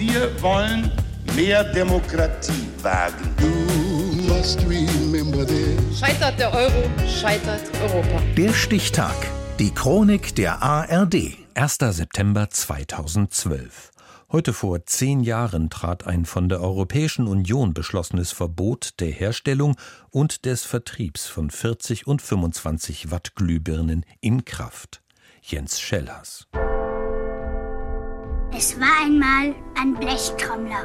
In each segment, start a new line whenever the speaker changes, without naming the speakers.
Wir wollen mehr Demokratie wagen.
Scheitert der Euro, scheitert Europa.
Der Stichtag. Die Chronik der ARD.
1. September 2012. Heute vor zehn Jahren trat ein von der Europäischen Union beschlossenes Verbot der Herstellung und des Vertriebs von 40 und 25 Watt Glühbirnen in Kraft. Jens Schellhaas.
Es war einmal ein Blechtrommler.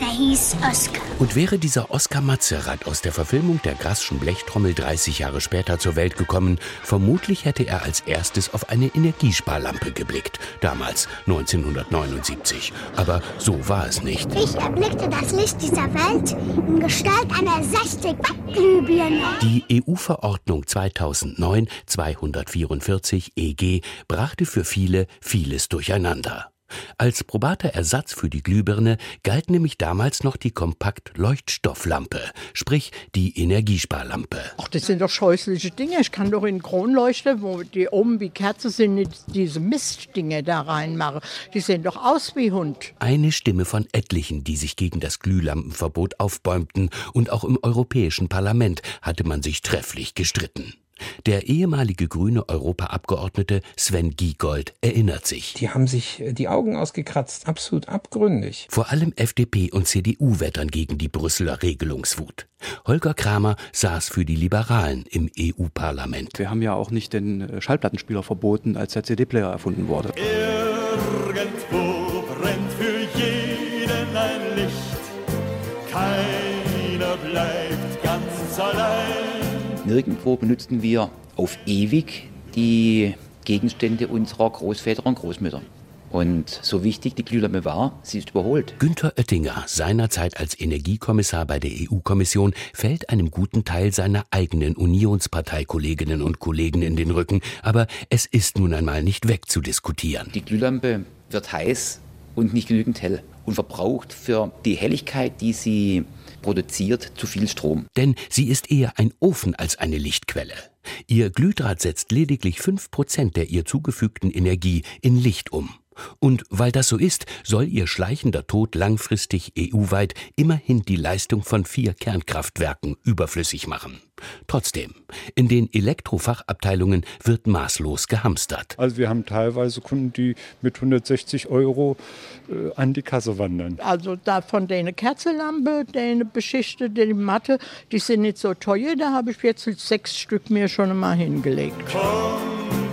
Der hieß Oskar.
Und wäre dieser Oskar Mazerat aus der Verfilmung der Grasschen Blechtrommel 30 Jahre später zur Welt gekommen, vermutlich hätte er als erstes auf eine Energiesparlampe geblickt. Damals, 1979. Aber so war es nicht.
Ich erblickte das Licht dieser Welt in Gestalt einer 60 Watt Glühbirne.
Die EU-Verordnung 2009-244 EG brachte für viele vieles durcheinander. Als probater Ersatz für die Glühbirne galt nämlich damals noch die Kompakt-Leuchtstofflampe, sprich die Energiesparlampe.
Ach, das sind doch scheußliche Dinge. Ich kann doch in Kronleuchter, wo die oben wie Kerzen sind, diese Mistdinge da reinmachen. Die sehen doch aus wie Hund.
Eine Stimme von etlichen, die sich gegen das Glühlampenverbot aufbäumten, und auch im Europäischen Parlament hatte man sich trefflich gestritten. Der ehemalige grüne Europaabgeordnete Sven Giegold erinnert sich.
Die haben sich äh, die Augen ausgekratzt, absolut abgründig.
Vor allem FDP und CDU wettern gegen die Brüsseler Regelungswut. Holger Kramer saß für die Liberalen im EU-Parlament.
Wir haben ja auch nicht den äh, Schallplattenspieler verboten, als der CD-Player erfunden wurde.
Irgendwo brennt für jeden ein Licht. Keiner bleibt ganz allein.
Nirgendwo benutzten wir auf ewig die Gegenstände unserer Großväter und Großmütter. Und so wichtig die Glühlampe war, sie ist überholt.
Günther Oettinger, seinerzeit als Energiekommissar bei der EU-Kommission, fällt einem guten Teil seiner eigenen Unionsparteikolleginnen und Kollegen in den Rücken. Aber es ist nun einmal nicht wegzudiskutieren.
Die Glühlampe wird heiß und nicht genügend hell und verbraucht für die Helligkeit, die sie produziert, zu viel Strom.
Denn sie ist eher ein Ofen als eine Lichtquelle. Ihr Glühdraht setzt lediglich 5% der ihr zugefügten Energie in Licht um. Und weil das so ist, soll ihr schleichender Tod langfristig EU-weit immerhin die Leistung von vier Kernkraftwerken überflüssig machen. Trotzdem, in den Elektrofachabteilungen wird maßlos gehamstert.
Also wir haben teilweise Kunden, die mit 160 Euro äh, an die Kasse wandern.
Also da von der Kerzenlampe, der Beschichte, die Matte, die sind nicht so teuer. Da habe ich jetzt sechs Stück mir schon mal hingelegt.
Komm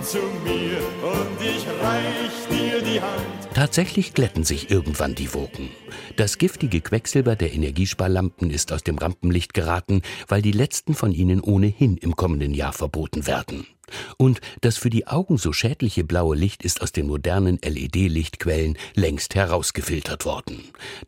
zu mir und ich reich dir die Hand.
Tatsächlich glätten sich irgendwann die Wogen. Das giftige Quecksilber der Energiesparlampen ist aus dem Rampenlicht geraten, weil die letzten von ihnen ohnehin im kommenden Jahr verboten werden. Und das für die Augen so schädliche blaue Licht ist aus den modernen LED-Lichtquellen längst herausgefiltert worden.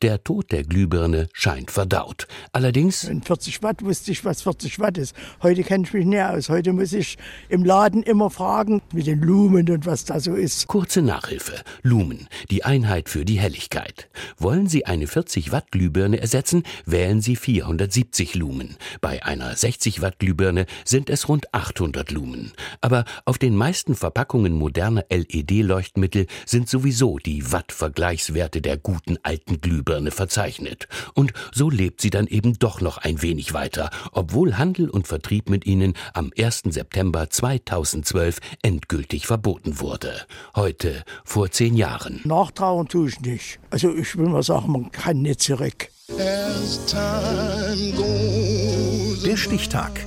Der Tod der Glühbirne scheint verdaut. Allerdings.
In 40 Watt wusste ich, was 40 Watt ist. Heute kenne ich mich näher aus. Heute muss ich im Laden immer fragen, mit den Lumen und was da so ist.
Kurze Nachhilfe. Lumen, die Einheit für die Helligkeit. Wollen Sie eine 40 Watt Glühbirne ersetzen, wählen Sie 470 Lumen. Bei einer 60 Watt Glühbirne sind es rund 800 Lumen. Aber auf den meisten Verpackungen moderner LED-Leuchtmittel sind sowieso die Watt-Vergleichswerte der guten alten Glühbirne verzeichnet. Und so lebt sie dann eben doch noch ein wenig weiter, obwohl Handel und Vertrieb mit ihnen am 1. September 2012 endgültig verboten wurde. Heute, vor zehn Jahren.
Nachtrauen tue ich nicht. Also ich will mal sagen, man kann nicht zurück.
Der Stichtag.